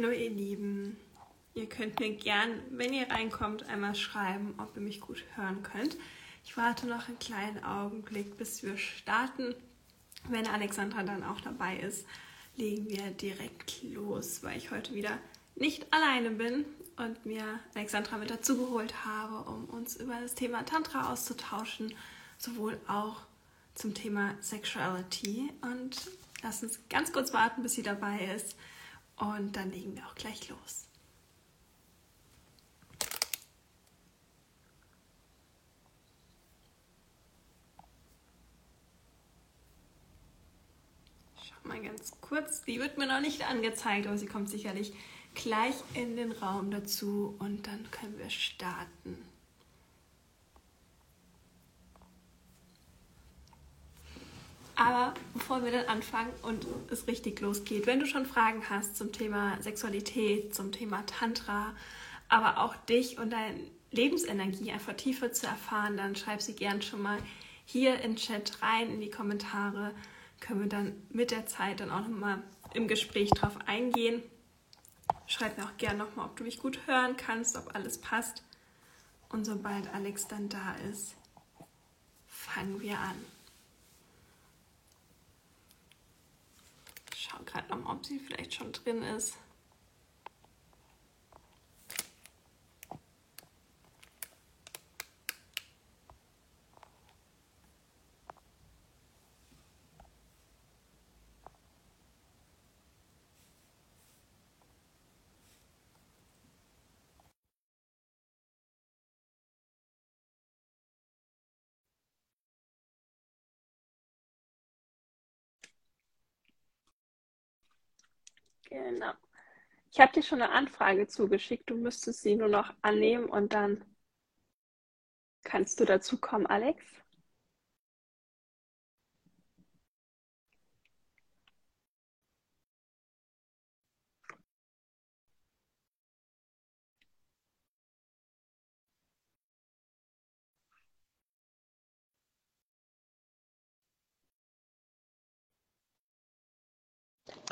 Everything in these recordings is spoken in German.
Hallo ihr Lieben. Ihr könnt mir gern, wenn ihr reinkommt, einmal schreiben, ob ihr mich gut hören könnt. Ich warte noch einen kleinen Augenblick, bis wir starten. Wenn Alexandra dann auch dabei ist, legen wir direkt los, weil ich heute wieder nicht alleine bin und mir Alexandra mit dazu geholt habe, um uns über das Thema Tantra auszutauschen, sowohl auch zum Thema Sexuality. Und lass uns ganz kurz warten, bis sie dabei ist. Und dann legen wir auch gleich los. Schau mal ganz kurz. Die wird mir noch nicht angezeigt, aber sie kommt sicherlich gleich in den Raum dazu und dann können wir starten. Aber bevor wir dann anfangen und es richtig losgeht, wenn du schon Fragen hast zum Thema Sexualität, zum Thema Tantra, aber auch dich und deine Lebensenergie einfach tiefer zu erfahren, dann schreib sie gern schon mal hier in Chat rein, in die Kommentare. Können wir dann mit der Zeit dann auch nochmal im Gespräch drauf eingehen. Schreib mir auch gern nochmal, ob du mich gut hören kannst, ob alles passt. Und sobald Alex dann da ist, fangen wir an. Schaue gerade noch, ob sie vielleicht schon drin ist. Genau. Ich habe dir schon eine Anfrage zugeschickt. Du müsstest sie nur noch annehmen und dann kannst du dazu kommen, Alex.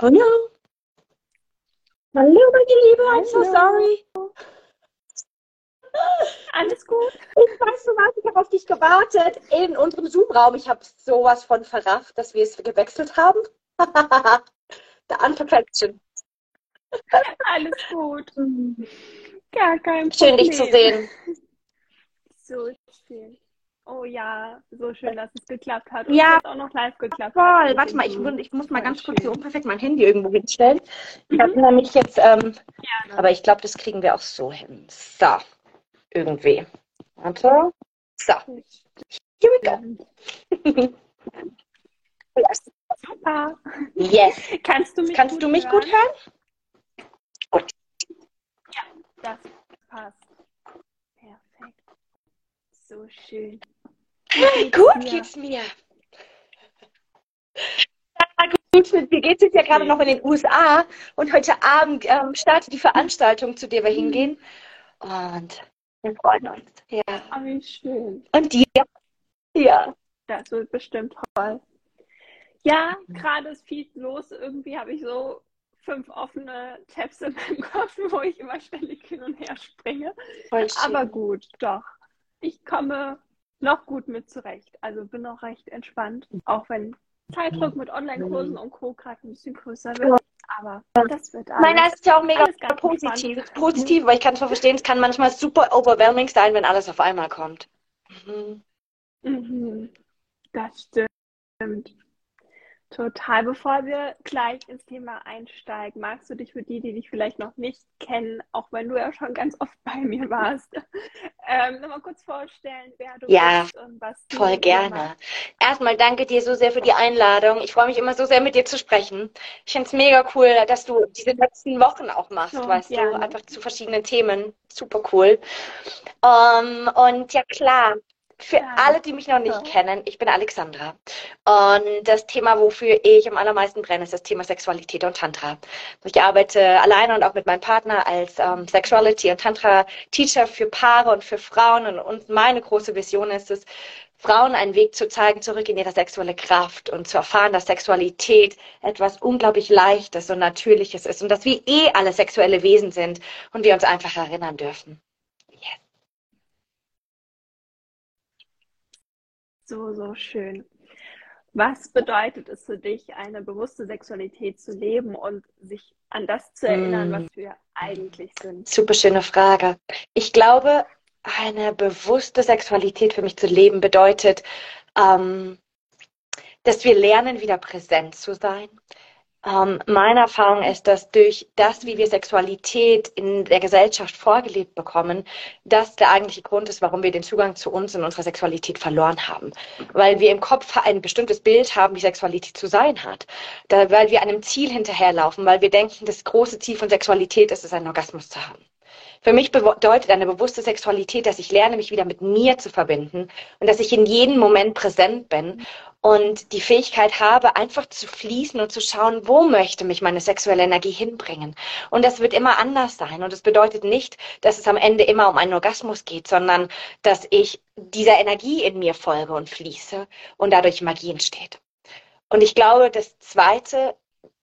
Oh no. Hallo, meine Liebe, I'm so sorry. Alles gut. Ich weiß so was, ich habe auf dich gewartet in unserem Zoom-Raum. Ich habe sowas von verrafft, dass wir es gewechselt haben. The Unperfection. Alles gut. Gar kein Problem. Schön, dich zu sehen. So schön. Oh ja, so schön, dass es geklappt hat. Und ja. es auch noch live geklappt Voll. hat. Warte mal, ich, ich muss mal ganz kurz hier unperfekt mein Handy irgendwo hinstellen. Ich habe nämlich jetzt, ähm, Ja, aber ich glaube, das kriegen wir auch so hin. So, irgendwie. Warte. So, here we go. yes. super. yes. Kannst du mich Kannst gut du mich hören? gut hören? Gut. Das passt. Perfekt. So schön. Gut dir? geht's mir. Ja, gut, mir geht's jetzt ja gerade noch in den USA und heute Abend ähm, startet die Veranstaltung, zu der wir hingehen. Und wir freuen uns. Ja. Oh, wie schön. Und dir? Ja. Das wird bestimmt toll. Ja, gerade ist viel los. Irgendwie habe ich so fünf offene Tabs in meinem Kopf, wo ich immer ständig hin und her springe. Voll schön. Aber gut, doch. Ich komme noch gut mit zurecht. Also bin noch recht entspannt, auch wenn Zeitdruck mit Online-Kursen und Co. gerade ein bisschen größer wird. Aber das wird alles. Nein, das ist ja auch mega positiv. entspannt. Positiv, weil ich kann es verstehen, es kann manchmal super overwhelming sein, wenn alles auf einmal kommt. Mhm. Mhm. Das stimmt. Total. Bevor wir gleich ins Thema einsteigen, magst du dich für die, die dich vielleicht noch nicht kennen, auch wenn du ja schon ganz oft bei mir warst, ähm, nochmal kurz vorstellen, wer du Ja, bist und was du Voll gerne. machst? Erstmal danke dir so sehr für die Einladung. Ich freue mich immer so sehr, mit dir zu sprechen. Ich finde es mega cool, dass du diese letzten Wochen auch machst, So, weißt du, gerne. einfach zu verschiedenen Themen. Super cool. Ähm, und ja, klar, für alle, die mich noch nicht kennen, ich bin Alexandra. Und das Thema, wofür ich am allermeisten brenne, ist das Thema Sexualität und Tantra. Ich arbeite alleine und auch mit meinem Partner als ähm, Sexuality und Tantra-Teacher für Paare und für Frauen. Und, und meine große Vision ist es, Frauen einen Weg zu zeigen, zurück in ihre sexuelle Kraft und zu erfahren, dass Sexualität etwas unglaublich Leichtes und Natürliches ist und dass wir eh alle sexuelle Wesen sind und wir uns einfach erinnern dürfen. So, so schön. Was bedeutet es für dich, eine bewusste Sexualität zu leben und sich an das zu erinnern, mm. was wir eigentlich sind? Super schöne Frage. Ich glaube, eine bewusste Sexualität für mich zu leben bedeutet, ähm, dass wir lernen, wieder präsent zu sein. Ähm, meine Erfahrung ist, dass durch das, wie wir Sexualität in der Gesellschaft vorgelebt bekommen, das der eigentliche Grund ist, warum wir den Zugang zu uns und unserer Sexualität verloren haben. Weil wir im Kopf ein bestimmtes Bild haben, wie Sexualität zu sein hat. Da, weil wir einem Ziel hinterherlaufen, weil wir denken, das große Ziel von Sexualität ist es, einen Orgasmus zu haben. Für mich bedeutet eine bewusste Sexualität, dass ich lerne, mich wieder mit mir zu verbinden und dass ich in jedem Moment präsent bin und die Fähigkeit habe, einfach zu fließen und zu schauen, wo möchte mich meine sexuelle Energie hinbringen. Und das wird immer anders sein. Und es bedeutet nicht, dass es am Ende immer um einen Orgasmus geht, sondern dass ich dieser Energie in mir folge und fließe und dadurch Magie entsteht. Und ich glaube, das Zweite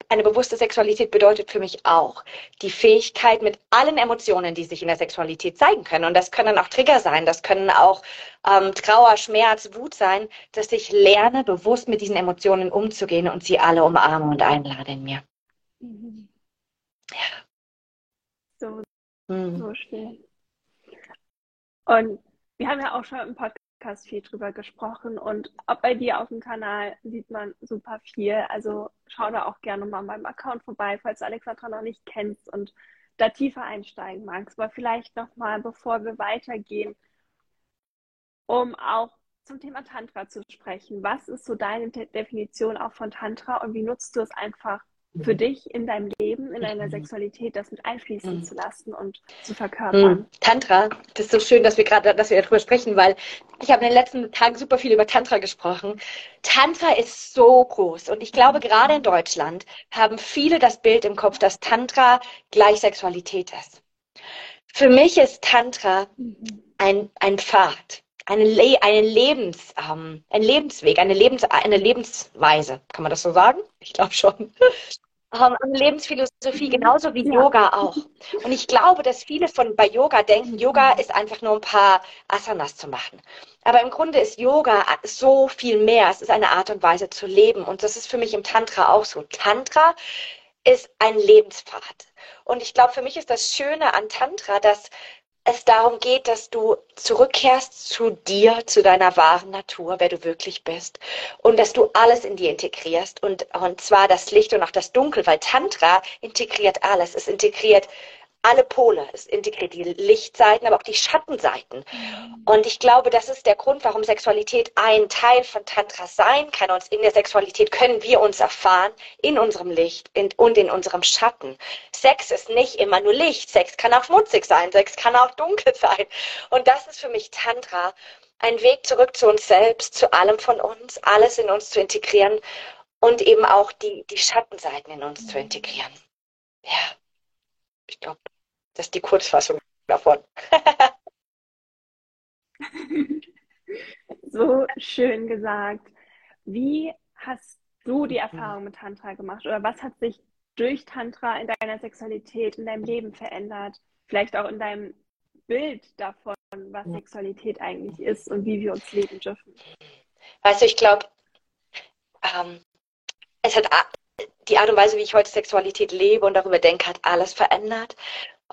eine bewusste Sexualität bedeutet für mich auch die Fähigkeit mit allen Emotionen, die sich in der Sexualität zeigen können. Und das können auch Trigger sein, das können auch ähm, Trauer, Schmerz, Wut sein, dass ich lerne, bewusst mit diesen Emotionen umzugehen und sie alle umarme und einlade in mir. Mhm. Ja. So, mhm. so schön. Und wir haben ja auch schon im Podcast Podcast viel drüber gesprochen und auch bei dir auf dem Kanal sieht man super viel. Also schau da auch gerne mal beim Account vorbei, falls du Alexandra noch nicht kennst und da tiefer einsteigen magst. Aber vielleicht nochmal, bevor wir weitergehen, um auch zum Thema Tantra zu sprechen. Was ist so deine Definition auch von Tantra und wie nutzt du es einfach für mhm. dich in deinem Leben, in deiner mhm. Sexualität, das mit einfließen mhm. zu lassen und zu verkörpern. Tantra, das ist so schön, dass wir gerade, dass wir darüber sprechen, weil ich habe in den letzten Tagen super viel über Tantra gesprochen. Tantra ist so groß und ich glaube, gerade in Deutschland haben viele das Bild im Kopf, dass Tantra gleich Sexualität ist. Für mich ist Tantra ein, ein Pfad eine, Le eine Lebens, ähm, ein Lebensweg, eine, Lebens eine Lebensweise. Kann man das so sagen? Ich glaube schon. Ähm, eine Lebensphilosophie, genauso wie ja. Yoga auch. Und ich glaube, dass viele von bei Yoga denken, Yoga ist einfach nur ein paar Asanas zu machen. Aber im Grunde ist Yoga so viel mehr. Es ist eine Art und Weise zu leben. Und das ist für mich im Tantra auch so. Tantra ist ein Lebenspfad. Und ich glaube, für mich ist das Schöne an Tantra, dass es darum geht, dass du zurückkehrst zu dir, zu deiner wahren Natur, wer du wirklich bist. Und dass du alles in dir integrierst. Und, und zwar das Licht und auch das Dunkel, weil Tantra integriert alles. Es integriert alle Pole. Es integriert die Lichtseiten, aber auch die Schattenseiten. Mhm. Und ich glaube, das ist der Grund, warum Sexualität ein Teil von Tantra sein kann. Und in der Sexualität können wir uns erfahren in unserem Licht und in unserem Schatten. Sex ist nicht immer nur Licht. Sex kann auch schmutzig sein. Sex kann auch dunkel sein. Und das ist für mich Tantra. Ein Weg zurück zu uns selbst, zu allem von uns, alles in uns zu integrieren und eben auch die, die Schattenseiten in uns zu integrieren. Ja, ich glaube, das ist die Kurzfassung davon. so schön gesagt. Wie hast du die Erfahrung mit Tantra gemacht? Oder was hat sich durch Tantra in deiner Sexualität, in deinem Leben verändert? Vielleicht auch in deinem Bild davon, was Sexualität eigentlich ist und wie wir uns leben dürfen. Weißt du, ich glaube, ähm, es hat die Art und Weise, wie ich heute Sexualität lebe und darüber denke, hat alles verändert.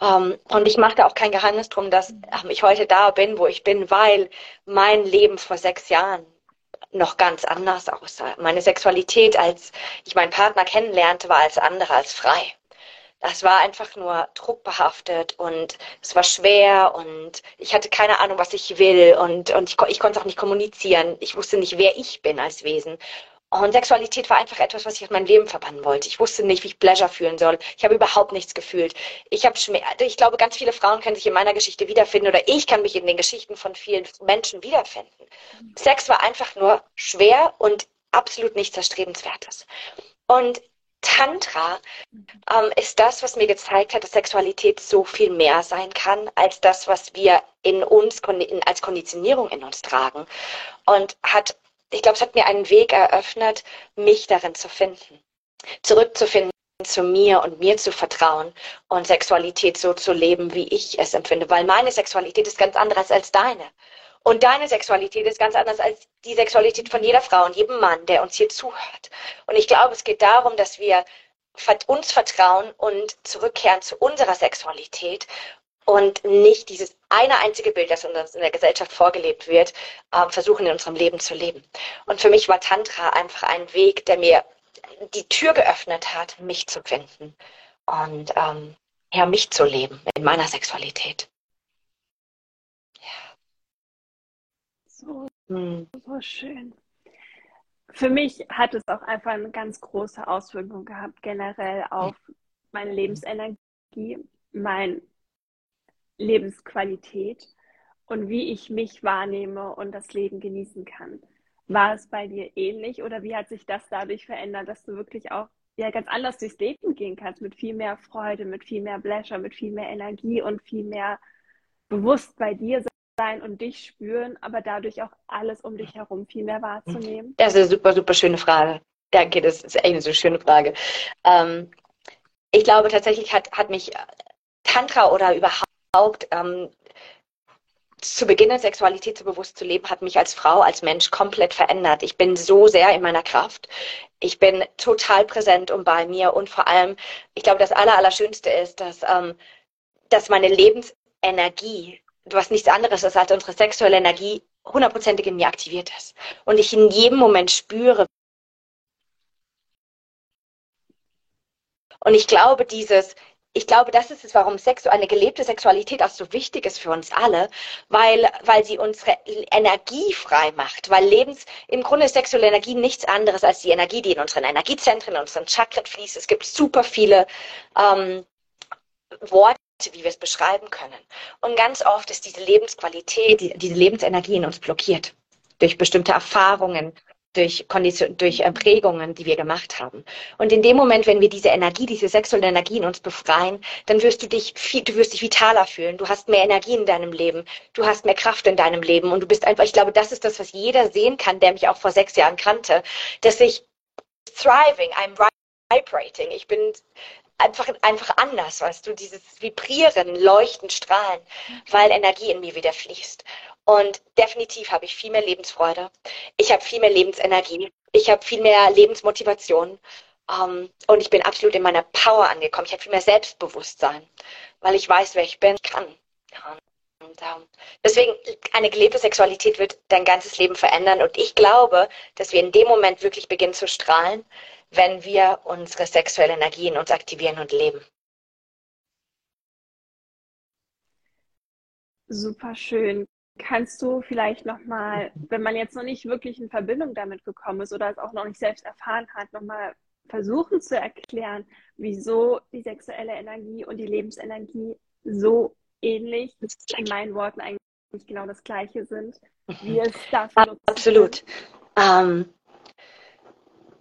Um, ähm, und ich mache da auch kein Geheimnis drum, dass ähm, ich heute da bin, wo ich bin, weil mein Leben vor sechs Jahren noch ganz anders aussah. Meine Sexualität, als ich meinen Partner kennenlernte, war als andere als frei. Das war einfach nur druckbehaftet und es war schwer und ich hatte keine Ahnung, was ich will und, und ich, ich konnte auch nicht kommunizieren. Ich wusste nicht, wer ich bin als Wesen. Und Sexualität war einfach etwas, was ich aus meinem Leben verbannen wollte. Ich wusste nicht, wie ich Pleasure fühlen soll. Ich habe überhaupt nichts gefühlt. Ich habe Ich glaube, ganz viele Frauen können sich in meiner Geschichte wiederfinden oder ich kann mich in den Geschichten von vielen Menschen wiederfinden. Sex war einfach nur schwer und absolut nichts Erstrebenswertes. Und Tantra ähm, ist das, was mir gezeigt hat, dass Sexualität so viel mehr sein kann, als das, was wir in uns in, als Konditionierung in uns tragen. Und hat, ich glaube, es hat mir einen Weg eröffnet, mich darin zu finden, zurückzufinden zu mir und mir zu vertrauen und Sexualität so zu leben, wie ich es empfinde, weil meine Sexualität ist ganz anders als deine. Und deine Sexualität ist ganz anders als die Sexualität von jeder Frau und jedem Mann, der uns hier zuhört. Und ich glaube, es geht darum, dass wir uns vertrauen und zurückkehren zu unserer Sexualität und nicht dieses eine einzige Bild, das uns in der Gesellschaft vorgelebt wird, äh, versuchen in unserem Leben zu leben. Und für mich war Tantra einfach ein Weg, der mir die Tür geöffnet hat, mich zu finden und ähm, ja, mich zu leben in meiner Sexualität. Ja. So, hm. so schön. Für mich hat es auch einfach eine ganz große Auswirkung gehabt, generell auf meine Lebensenergie, meine Lebensqualität und wie ich mich wahrnehme und das Leben genießen kann. War es bei dir ähnlich oder wie hat sich das dadurch verändert, dass du wirklich auch ja, ganz anders durchs Leben gehen kannst, mit viel mehr Freude, mit viel mehr Pleasure, mit viel mehr Energie und viel mehr bewusst bei dir sein und dich spüren, aber dadurch auch alles um dich herum viel mehr wahrzunehmen? Das ist eine super, super schöne Frage. Danke, das ist echt eine so schöne Frage. Ähm, ich glaube tatsächlich hat, hat mich Tantra oder überhaupt ähm, zu Beginn Sexualität so bewusst zu leben, hat mich als Frau, als Mensch komplett verändert. Ich bin so sehr in meiner Kraft. Ich bin total präsent und bei mir und vor allem, ich glaube, das Aller, Allerschönste ist, dass, ähm, dass meine Lebensenergie, was nichts anderes ist als unsere sexuelle Energie, hundertprozentig in mir aktiviert ist. Und ich in jedem Moment spüre. Und ich glaube, dieses, ich glaube, das ist es, warum Sex, eine gelebte Sexualität auch so wichtig ist für uns alle, weil, weil sie unsere Energie frei macht. Weil Lebens, im Grunde ist sexuelle Energie nichts anderes als die Energie, die in unseren Energiezentren, in unseren Chakren fließt. Es gibt super viele ähm, Worte, wie wir es beschreiben können. Und ganz oft ist diese Lebensqualität, die, diese Lebensenergie in uns blockiert durch bestimmte Erfahrungen, durch, Kondition, durch äh, Prägungen, die wir gemacht haben. Und in dem Moment, wenn wir diese Energie, diese sexuelle Energie in uns befreien, dann wirst du dich viel, du wirst dich vitaler fühlen. Du hast mehr Energie in deinem Leben. Du hast mehr Kraft in deinem Leben. Und du bist einfach, ich glaube, das ist das, was jeder sehen kann, der mich auch vor sechs Jahren kannte, dass ich thriving, I'm vibrating. Ich bin einfach, einfach anders, weißt du, dieses Vibrieren, Leuchten, Strahlen, weil Energie in mir wieder fließt. Und definitiv habe ich viel mehr Lebensfreude. Ich habe viel mehr Lebensenergie. Ich habe viel mehr Lebensmotivation. Um, ähm, und ich bin absolut in meiner Power angekommen. Ich habe viel mehr Selbstbewusstsein, weil ich weiß, wer ich bin, ich kann. Und, um, deswegen, eine gelebte Sexualität wird dein ganzes Leben verändern. Und ich glaube, dass wir in dem Moment wirklich beginnen zu strahlen, wenn wir unsere sexuelle Energie in uns aktivieren und leben. Super schön. Kannst du vielleicht nochmal, wenn man jetzt noch nicht wirklich in Verbindung damit gekommen ist oder es auch noch nicht selbst erfahren hat, nochmal versuchen zu erklären, wieso die sexuelle Energie und die Lebensenergie so ähnlich, in meinen Worten eigentlich genau das Gleiche sind, wie es dafür Absolut. Um, ähm,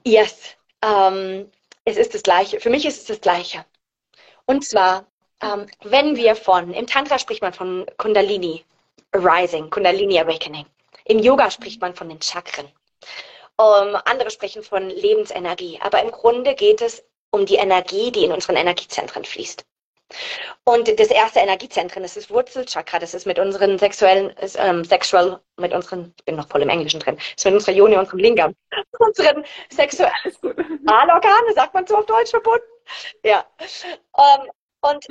yes. Um, ähm, es ist das Gleiche. Für mich ist es das Gleiche. Und zwar, um, ähm, wenn wir von, im Tantra spricht man von Kundalini, Arising, Kundalini Awakening. Im Yoga spricht man von den Chakren. Um, andere sprechen von Lebensenergie. Aber im Grunde geht es um die Energie, die in unseren Energiezentren fließt. Und das erste Energiezentrum ist das Wurzelchakra. Das ist mit unseren sexuellen, ist, ähm, sexual, mit unseren, ich bin noch voll im Englischen drin, ist mit unserer Joni, unserem Lingam, unseren sexuellen Analorgane, sagt man so auf Deutsch verbunden. Ja. Um, ähm, und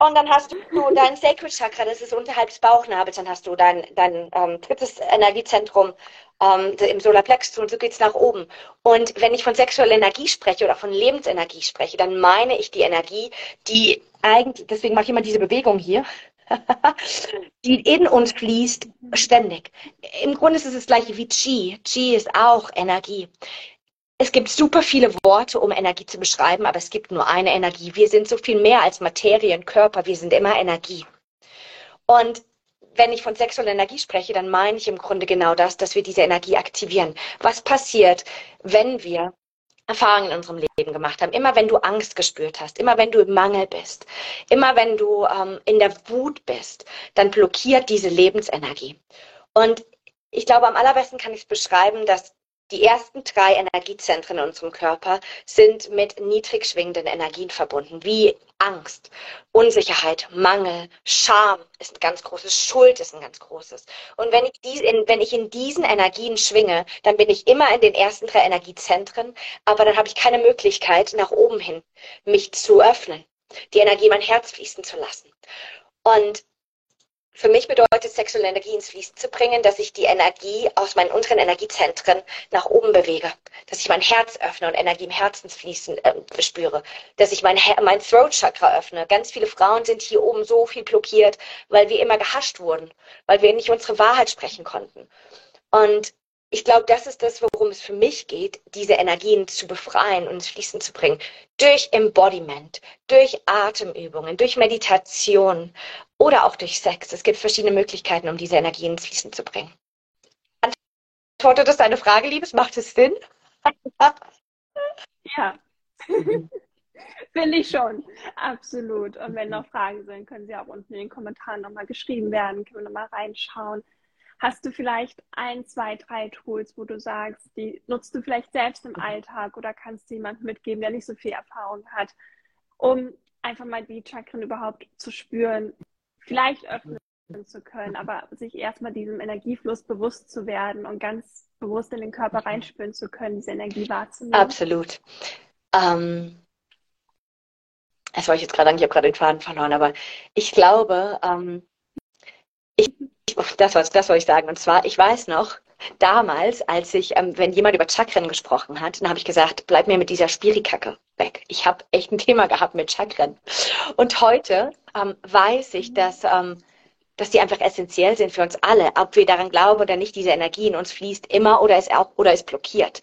und dann hast du dein Sacred Chakra, das ist unterhalb des Bauchnabels. Dann hast du dein, dein ähm, drittes Energiezentrum ähm, im Solarplexus und so geht's nach oben. Und wenn ich von sexueller Energie spreche oder von Lebensenergie spreche, dann meine ich die Energie, die eigentlich, deswegen mache ich immer diese Bewegung hier, die in uns fließt ständig. Im Grunde ist es das gleiche wie Chi. Chi ist auch Energie. Es gibt super viele Worte, um Energie zu beschreiben, aber es gibt nur eine Energie. Wir sind so viel mehr als Materie und Körper. Wir sind immer Energie. Und wenn ich von sexueller Energie spreche, dann meine ich im Grunde genau das, dass wir diese Energie aktivieren. Was passiert, wenn wir Erfahrungen in unserem Leben gemacht haben. Immer wenn du Angst gespürt hast, immer wenn du im Mangel bist, immer wenn du ähm, in der Wut bist, dann blockiert diese Lebensenergie. Und ich glaube, am allerbesten kann ich es beschreiben, dass die ersten drei Energiezentren in unserem Körper sind mit niedrig schwingenden Energien verbunden, wie Angst, Unsicherheit, Mangel, Scham ist ein ganz großes, Schuld ist ein ganz großes. Und wenn ich, dies in, wenn ich in diesen Energien schwinge, dann bin ich immer in den ersten drei Energiezentren, aber dann habe ich keine Möglichkeit, nach oben hin mich zu öffnen, die Energie in mein Herz fließen zu lassen. Und für mich bedeutet sexuelle Energie ins Fließen zu bringen, dass ich die Energie aus meinen unteren Energiezentren nach oben bewege, dass ich mein Herz öffne und Energie im Herzensfließen äh, spüre, dass ich mein, mein Throat Chakra öffne. Ganz viele Frauen sind hier oben so viel blockiert, weil wir immer gehascht wurden, weil wir nicht unsere Wahrheit sprechen konnten. Und ich glaube, das ist das, worum es für mich geht, diese Energien zu befreien und ins Fließen zu bringen. Durch Embodiment, durch Atemübungen, durch Meditation oder auch durch Sex. Es gibt verschiedene Möglichkeiten, um diese Energien ins Fließen zu bringen. Antwortet das deine Frage, Liebes? Macht es Sinn? ja. Finde ich schon. Absolut. Und wenn noch Fragen sind, können sie auch unten in den Kommentaren nochmal geschrieben werden. Können wir nochmal reinschauen. Hast du vielleicht ein, zwei, drei Tools, wo du sagst, die nutzt du vielleicht selbst im Alltag oder kannst du jemandem mitgeben, der nicht so viel Erfahrung hat, um einfach mal die Chakren überhaupt zu spüren, vielleicht öffnen zu können, aber sich erstmal diesem Energiefluss bewusst zu werden und ganz bewusst in den Körper reinspüren zu können, diese Energie wahrzunehmen? Absolut. Ähm, das wollte ich jetzt gerade sagen, ich habe gerade den Faden verloren, aber ich glaube, ähm, ich das, was, das wollte ich sagen. Und zwar, ich weiß noch, damals, als ich, ähm, wenn jemand über Chakren gesprochen hat, dann habe ich gesagt, bleib mir mit dieser Spirikacke weg. Ich habe echt ein Thema gehabt mit Chakren. Und heute ähm, weiß ich, dass, ähm, dass die einfach essentiell sind für uns alle, ob wir daran glauben oder nicht, diese Energie in uns fließt immer oder ist auch oder ist blockiert.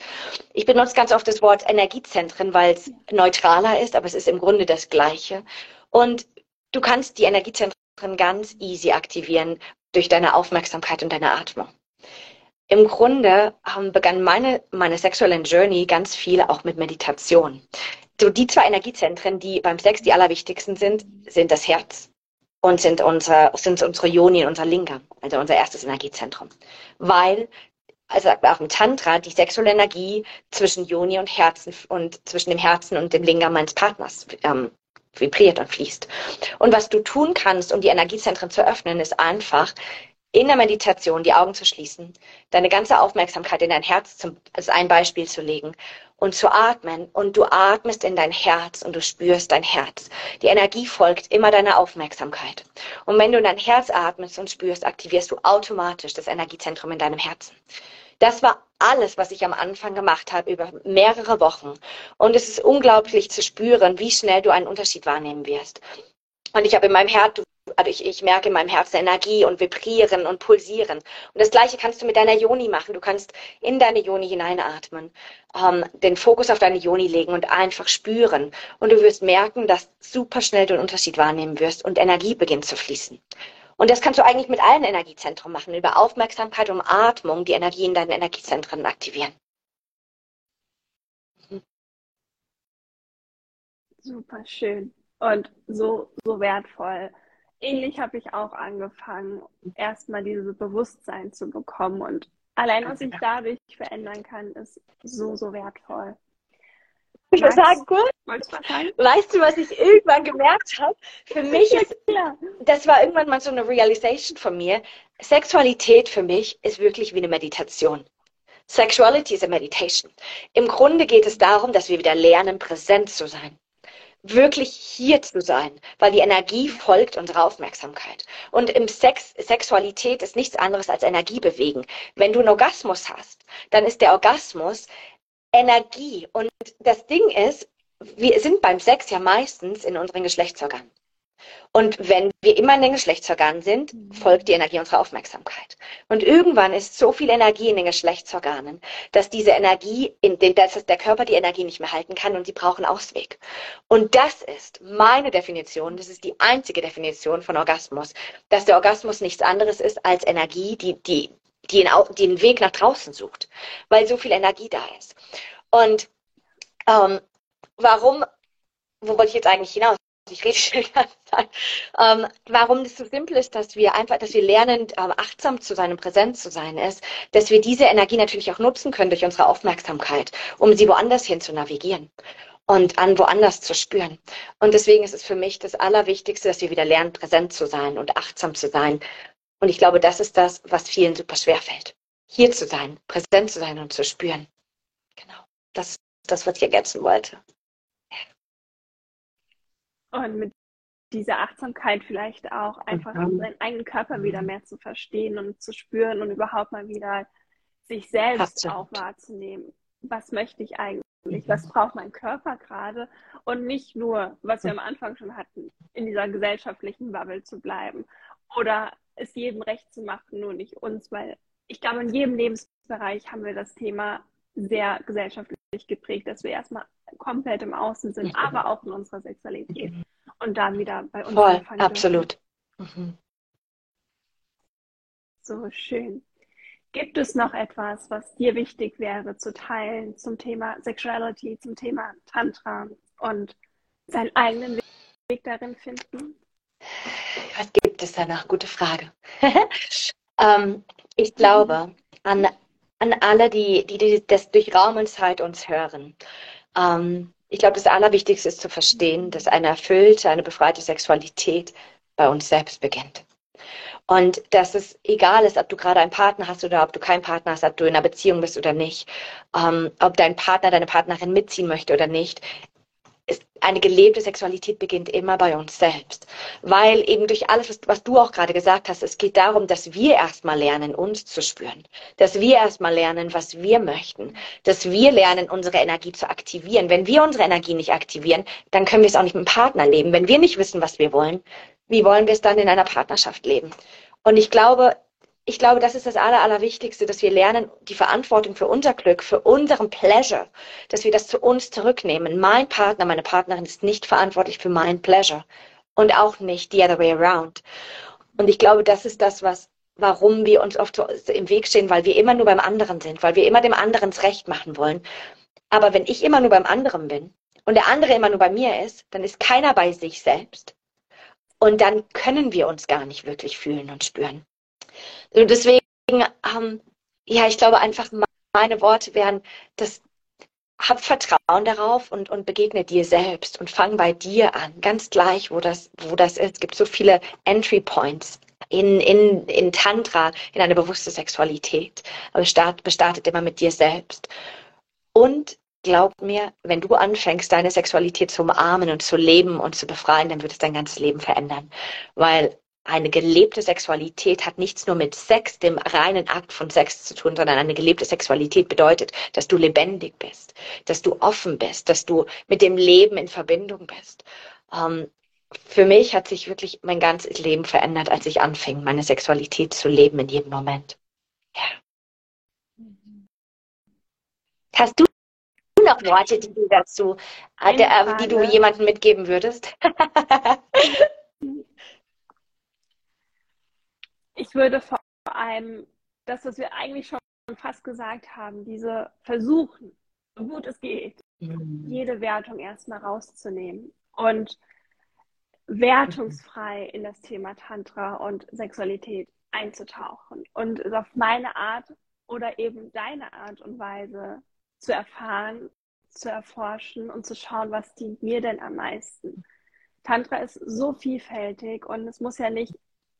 Ich benutze ganz oft das Wort Energiezentren, weil es neutraler ist, aber es ist im Grunde das Gleiche. Und du kannst die Energiezentren ganz easy aktivieren, durch deine Aufmerksamkeit und deine Atmung. Im Grunde ähm, begann meine, meine sexuelle Journey ganz viel auch mit Meditation. So die zwei Energiezentren, die beim Sex die allerwichtigsten sind, sind das Herz und sind unsere, sind unsere Yoni, unser Linga, also unser erstes Energiezentrum. Weil, also auch im Tantra, die sexuelle Energie zwischen Yoni und Herzen und zwischen dem Herzen und dem Linga meines Partners ähm, vibriert und fließt. Und was du tun kannst, um die Energiezentren zu öffnen, ist einfach in der Meditation die Augen zu schließen, deine ganze Aufmerksamkeit in dein Herz zum, als ein Beispiel zu legen und zu atmen. Und du atmest in dein Herz und du spürst dein Herz. Die Energie folgt immer deiner Aufmerksamkeit. Und wenn du in dein Herz atmest und spürst, aktivierst du automatisch das Energiezentrum in deinem Herzen. Das war alles, was ich am Anfang gemacht habe, über mehrere Wochen. Und es ist unglaublich zu spüren, wie schnell du einen Unterschied wahrnehmen wirst. Und ich habe in meinem Herz, also ich, ich merke in meinem Herzen Energie und Vibrieren und Pulsieren. Und das Gleiche kannst du mit deiner Joni machen. Du kannst in deine Joni hineinatmen, ähm, den Fokus auf deine Joni legen und einfach spüren. Und du wirst merken, dass super schnell du einen Unterschied wahrnehmen wirst und Energie beginnt zu fließen. Und das kannst du eigentlich mit allen Energiezentren machen, über Aufmerksamkeit und Atmung die Energie in deinen Energiezentren aktivieren. Super schön und so, so wertvoll. Ähnlich habe ich auch angefangen, erstmal dieses Bewusstsein zu bekommen und allein was ich dadurch verändern kann, ist so, so wertvoll. Ich was sagen kurz? Weißt du, was ich irgendwann gemerkt habe? Für mich ist, das war irgendwann mal so eine Realization von mir. Sexualität für mich ist wirklich wie eine Meditation. Sexuality is a meditation. Im Grunde geht es darum, dass wir wieder lernen, präsent zu sein. Wirklich hier zu sein, weil die Energie folgt unserer Aufmerksamkeit. Und im Sex, Sexualität ist nichts anderes als Energie bewegen. Wenn du einen Orgasmus hast, dann ist der Orgasmus Energie. Und das Ding ist, wir sind beim Sex ja meistens in unseren Geschlechtsorganen. Und wenn wir immer in den Geschlechtsorganen sind, folgt die Energie unserer Aufmerksamkeit. Und irgendwann ist so viel Energie in den Geschlechtsorganen, dass diese Energie, in den, dass der Körper die Energie nicht mehr halten kann und sie brauchen Ausweg. Und das ist meine Definition, das ist die einzige Definition von Orgasmus, dass der Orgasmus nichts anderes ist als Energie, die, die, die, den Weg nach draußen sucht, weil so viel Energie da ist. Und Ähm, warum, wo wollte ich jetzt eigentlich hinaus? Ich rede schon Zeit. Ähm, warum das so simpel ist, dass wir einfach, dass wir lernen, äh, achtsam zu sein und präsent zu sein, ist, dass wir diese Energie natürlich auch nutzen können durch unsere Aufmerksamkeit, um sie woanders hin zu navigieren und an woanders zu spüren. Und deswegen ist es für mich das Allerwichtigste, dass wir wieder lernen, präsent zu sein und achtsam zu sein. Und ich glaube, das ist das, was vielen super schwer fällt. Hier zu sein, präsent zu sein und zu spüren. Genau. Das ist das, was ich ergänzen wollte. Und mit dieser Achtsamkeit vielleicht auch einfach mhm. seinen eigenen Körper wieder mehr zu verstehen und zu spüren und überhaupt mal wieder sich selbst Absolut. auch wahrzunehmen. Was möchte ich eigentlich? Was mhm. braucht mein Körper gerade? Und nicht nur, was wir am Anfang schon hatten, in dieser gesellschaftlichen Bubble zu bleiben oder es jedem recht zu machen, nur nicht uns, weil ich glaube, in jedem Lebensbereich haben wir das Thema sehr gesellschaftlich geprägt, dass wir erstmal komplett im Außen sind, aber auch in unserer Sexualität. Und dann wieder bei uns. Voll, absolut. Mhm. So schön. Gibt es noch etwas, was dir wichtig wäre zu teilen zum Thema Sexuality, zum Thema Tantra und seinen eigenen Weg darin finden? Was gibt es danach? Gute Frage. ähm, ich glaube an, an alle, die, die, die das durch Raum und Zeit uns hören. Ähm, ich glaube, das Allerwichtigste ist zu verstehen, dass eine erfüllte, eine befreite Sexualität bei uns selbst beginnt. Und dass es egal ist, ob du gerade einen Partner hast oder ob du keinen Partner hast, ob du in einer Beziehung bist oder nicht, ähm, ob dein Partner, deine Partnerin mitziehen möchte oder nicht ist, eine gelebte Sexualität beginnt immer bei uns selbst. Weil eben durch alles, was, was du auch gerade gesagt hast, es geht darum, dass wir erstmal lernen, uns zu spüren. Dass wir erstmal lernen, was wir möchten. Dass wir lernen, unsere Energie zu aktivieren. Wenn wir unsere Energie nicht aktivieren, dann können wir es auch nicht mit dem Partner leben. Wenn wir nicht wissen, was wir wollen, wie wollen wir es dann in einer Partnerschaft leben? Und ich glaube, ich glaube, das ist das Aller, Allerwichtigste, dass wir lernen, die Verantwortung für unser Glück, für unseren Pleasure, dass wir das zu uns zurücknehmen. Mein Partner, meine Partnerin ist nicht verantwortlich für mein Pleasure und auch nicht the other way around. Und ich glaube, das ist das, was, warum wir uns oft im Weg stehen, weil wir immer nur beim anderen sind, weil wir immer dem anderen das Recht machen wollen. Aber wenn ich immer nur beim anderen bin und der andere immer nur bei mir ist, dann ist keiner bei sich selbst. Und dann können wir uns gar nicht wirklich fühlen und spüren. Und deswegen, ähm, ja, ich glaube einfach, meine Worte wären, dass hab Vertrauen darauf und, und begegne dir selbst und fang bei dir an, ganz gleich, wo das, wo das ist. Es gibt so viele Entry Points in, in, in Tantra, in eine bewusste Sexualität. Aber start, bestartet immer mit dir selbst. Und glaub mir, wenn du anfängst, deine Sexualität zu umarmen und zu leben und zu befreien, dann wird es dein ganzes Leben verändern. Weil eine gelebte Sexualität hat nichts nur mit Sex, dem reinen Akt von Sex zu tun, sondern eine gelebte Sexualität bedeutet, dass du lebendig bist, dass du offen bist, dass du mit dem Leben in Verbindung bist. Ähm, für mich hat sich wirklich mein ganzes Leben verändert, als ich anfing, meine Sexualität zu leben in jedem Moment. Ja. Hast du noch Worte, die du dazu, äh, die du jemandem mitgeben würdest? ich würde vor allem das, was wir eigentlich schon fast gesagt haben, diese versuchen, so gut es geht, mhm. jede Wertung erstmal rauszunehmen und wertungsfrei in das Thema Tantra und Sexualität einzutauchen und es auf meine Art oder eben deine Art und Weise zu erfahren, zu erforschen und zu schauen, was dient mir denn am meisten. Tantra ist so vielfältig und es muss ja nicht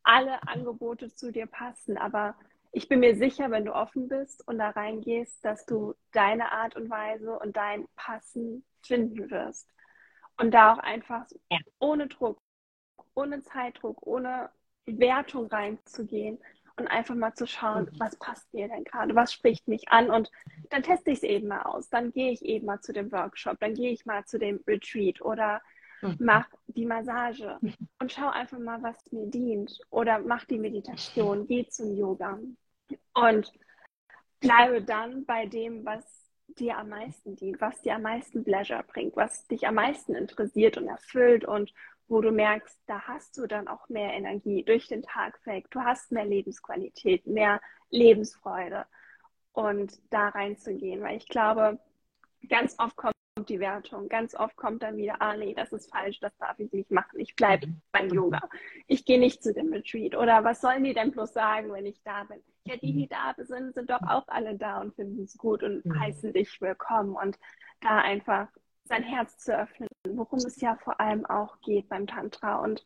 alle Angebote zu dir passen. Aber ich bin mir sicher, wenn du offen bist und da reingehst, dass du deine Art und Weise und dein Passen finden wirst. Und da auch einfach ja. ohne Druck, ohne Zeitdruck, ohne Wertung reinzugehen und einfach mal zu schauen, mhm. was passt mir denn gerade, was spricht mich an und dann teste ich es eben mal aus. Dann gehe ich eben mal zu dem Workshop, dann gehe ich mal zu dem Retreat oder. Mach die Massage mhm. und schau einfach mal, was mir dient. Oder mach die Meditation, geh zum Yoga. Und bleibe dann bei dem, was dir am meisten dient, was dir am meisten Pleasure bringt, was dich am meisten interessiert und erfüllt und wo du merkst, da hast du dann auch mehr Energie durch den Tag weg. Du hast mehr Lebensqualität, mehr Lebensfreude und da reinzugehen, weil ich glaube, ganz oft kommt die Wertung. Ganz oft kommt dann wieder, ah nee, das ist falsch, das darf ich nicht machen. Ich bleibe mhm. beim Yoga. Ich gehe nicht zu dem Retreat. Oder was sollen die denn bloß sagen, wenn ich da bin? Ja, die, die da sind, sind doch auch alle da und finden es gut und mhm. heißen dich willkommen. Und da einfach sein Herz zu öffnen, worum es ja vor allem auch geht beim Tantra und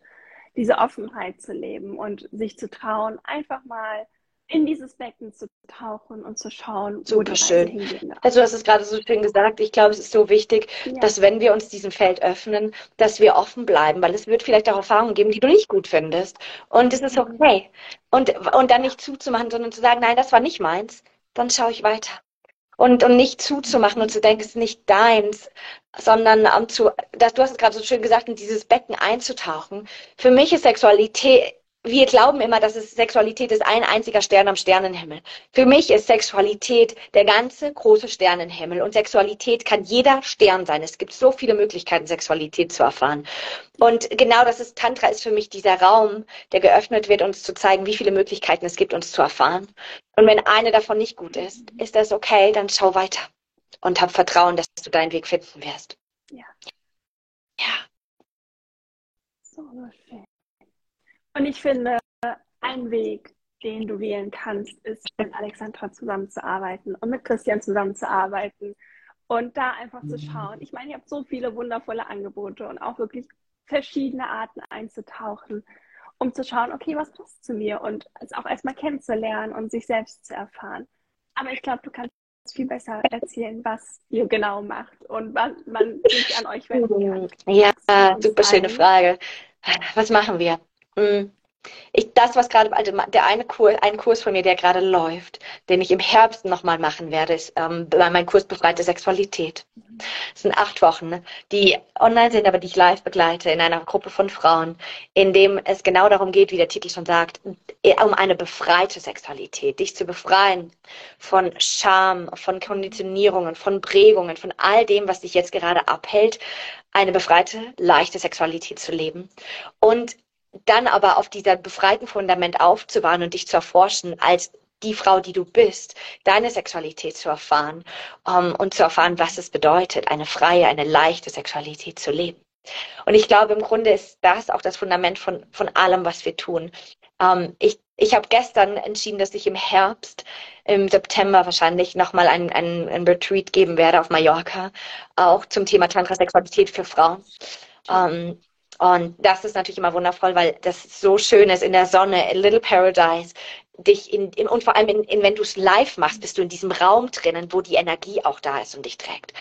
diese Offenheit zu leben und sich zu trauen, einfach mal in dieses Becken zu tauchen und zu schauen, Super schön. Also du hast es gerade so schön gesagt. Ich glaube, es ist so wichtig, ja. dass wenn wir uns diesem Feld öffnen, dass wir offen bleiben, weil es wird vielleicht auch Erfahrungen geben, die du nicht gut findest. Und es ist okay. Und, und dann nicht zuzumachen, sondern zu sagen, nein, das war nicht meins, dann schaue ich weiter. Und, und nicht zuzumachen und zu denken, es ist nicht deins, sondern um, zu, das, du hast es gerade so schön gesagt, in dieses Becken einzutauchen. Für mich ist Sexualität wir glauben immer, dass es Sexualität ist ein einziger Stern am Sternenhimmel. Für mich ist Sexualität der ganze große Sternenhimmel und Sexualität kann jeder Stern sein. Es gibt so viele Möglichkeiten, Sexualität zu erfahren. Und genau das ist Tantra ist für mich dieser Raum, der geöffnet wird, uns zu zeigen, wie viele Möglichkeiten es gibt, uns zu erfahren. Und wenn eine davon nicht gut ist, ist das okay, dann schau weiter und hab Vertrauen, dass du deinen Weg finden wirst. Ja. Ja. So schön. Und ich finde, ein Weg, den du wählen kannst, ist mit Alexandra zusammenzuarbeiten und mit Christian zusammenzuarbeiten und da einfach zu schauen. Ich meine, ihr habt so viele wundervolle Angebote und auch wirklich verschiedene Arten einzutauchen, um zu schauen, okay, was passt zu mir und es auch erstmal kennenzulernen und sich selbst zu erfahren. Aber ich glaube, du kannst viel besser erzählen, was ihr genau macht und was man sich an euch wenden kann. Ja, super schöne Frage. Was machen wir? Mm. Ich, das, was gerade, also der eine Kurs, ein Kurs von mir, der gerade läuft, den ich im Herbst nochmal machen werde, ist ähm, mein Kurs Befreite Sexualität. Das sind acht Wochen, die online sind, aber die ich live begleite in einer Gruppe von Frauen, in dem es genau darum geht, wie der Titel schon sagt, um eine befreite Sexualität, dich zu befreien von Scham, von Konditionierungen, von Prägungen, von all dem, was dich jetzt gerade abhält, eine befreite, leichte Sexualität zu leben. Und dann aber auf dieser befreiten Fundament aufzubauen und dich zu erforschen als die Frau, die du bist, deine Sexualität zu erfahren um, ähm, und zu erfahren, was es bedeutet, eine freie, eine leichte Sexualität zu leben. Und ich glaube, im Grunde ist das auch das Fundament von, von allem, was wir tun. Um, ähm, ich ich habe gestern entschieden, dass ich im Herbst, im September wahrscheinlich, nochmal ein, ein, ein Retreat geben werde auf Mallorca, auch zum Thema Tantrasexualität für Frauen. Um, ähm, und das ist natürlich immer wundervoll, weil das so schön ist in der Sonne, a little paradise. Dich in, in und vor allem, in, in, wenn du es live machst, bist du in diesem Raum drinnen, wo die Energie auch da ist und dich trägt.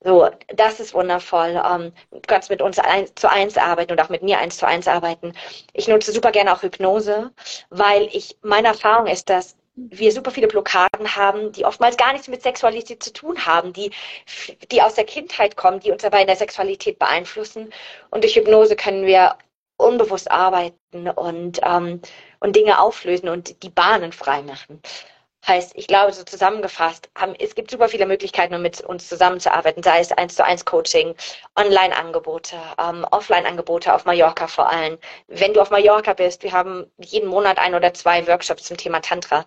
So, das ist wundervoll. Ähm, du kannst mit uns eins zu eins arbeiten und auch mit mir eins zu eins arbeiten. Ich nutze super gerne auch Hypnose, weil ich, meine Erfahrung ist, dass wir super viele Blockaden haben, die oftmals gar nichts mit Sexualität zu tun haben, die, die aus der Kindheit kommen, die uns aber in der Sexualität beeinflussen. Und durch Hypnose können wir unbewusst arbeiten und, ähm, und Dinge auflösen und die Bahnen freimachen. Heißt, ich glaube, so zusammengefasst, haben, es gibt super viele Möglichkeiten, um mit uns zusammenzuarbeiten, sei es eins zu eins Coaching, Online-Angebote, ähm, Offline-Angebote auf Mallorca vor allem. Wenn du auf Mallorca bist, wir haben jeden Monat ein oder zwei Workshops zum Thema Tantra.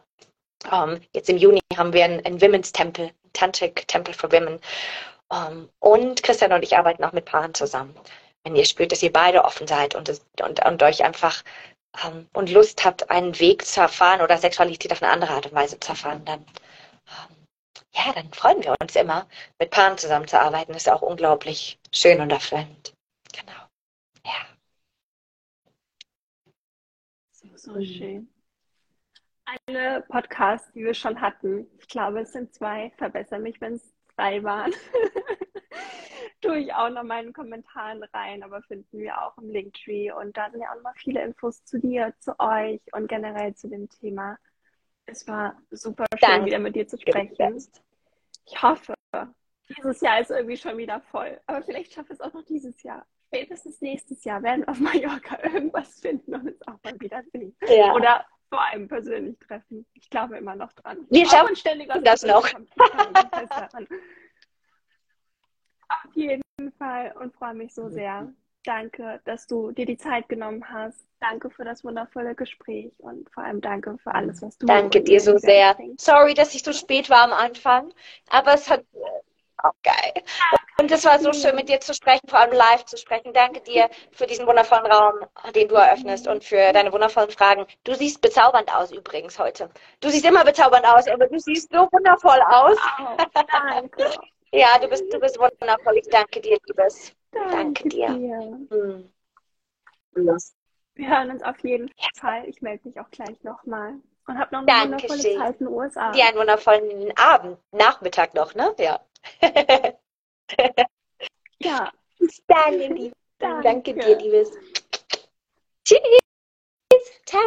Ähm, jetzt im Juni haben wir einen, einen Women's Temple, Tantric Temple for Women. Ähm, und Christian und ich arbeiten auch mit Paaren zusammen. Wenn ihr spürt, dass ihr beide offen seid und, und, und euch einfach ähm, und Lust habt, einen Weg zu erfahren oder Sexualität auf eine andere Art und Weise zu erfahren, dann ähm, ja, dann freuen wir uns immer, mit Paaren zusammenzuarbeiten. Das ist auch unglaublich schön und erfüllend. Genau. Ja. So, so schön alle Podcasts, die wir schon hatten, ich glaube, es sind zwei, verbessere mich, wenn es drei waren, tue ich auch noch mal in den Kommentaren rein, aber finden wir auch im Linktree. Und da sind ja auch noch viele Infos zu dir, zu euch und generell zu dem Thema. Es war super schön, Danke. wieder mit dir zu sprechen. Ich hoffe, dieses Jahr ist irgendwie schon wieder voll. Aber vielleicht schaffe ich es auch noch dieses Jahr. Spätestens nächstes Jahr werden wir auf Mallorca irgendwas finden und es auch mal wieder sehen. Ja. Oder vor allem persönlich treffen. Ich glaube immer noch dran. Wir schaffen das noch. Auf jeden Fall und freue mich so sehr. Danke, dass du dir die Zeit genommen hast. Danke für das wundervolle Gespräch und vor allem danke für alles, was du Danke dir so sehr. Sorry, dass ich so spät war am Anfang, aber es hat auch geil. Und es war so schön, mit dir zu sprechen, vor allem live zu sprechen. Danke dir für diesen wundervollen Raum, den du eröffnest und für deine wundervollen Fragen. Du siehst bezaubernd aus übrigens heute. Du siehst immer bezaubernd aus, aber du siehst so wundervoll aus. Oh, danke. ja, du bist, du bist wundervoll. Ich danke dir, Liebes. Danke, Danke dir. dir. Hm. Wir hören uns auf jeden Fall. Ich melde mich auch gleich nochmal. Und hab noch eine Dankeschön. wundervolle Zeit in den USA. Dir einen wundervollen Abend, Nachmittag noch, ne? Ja. Ja, ihr Lieben. danke. Danke dir, Liebes. Tschüss. Ciao.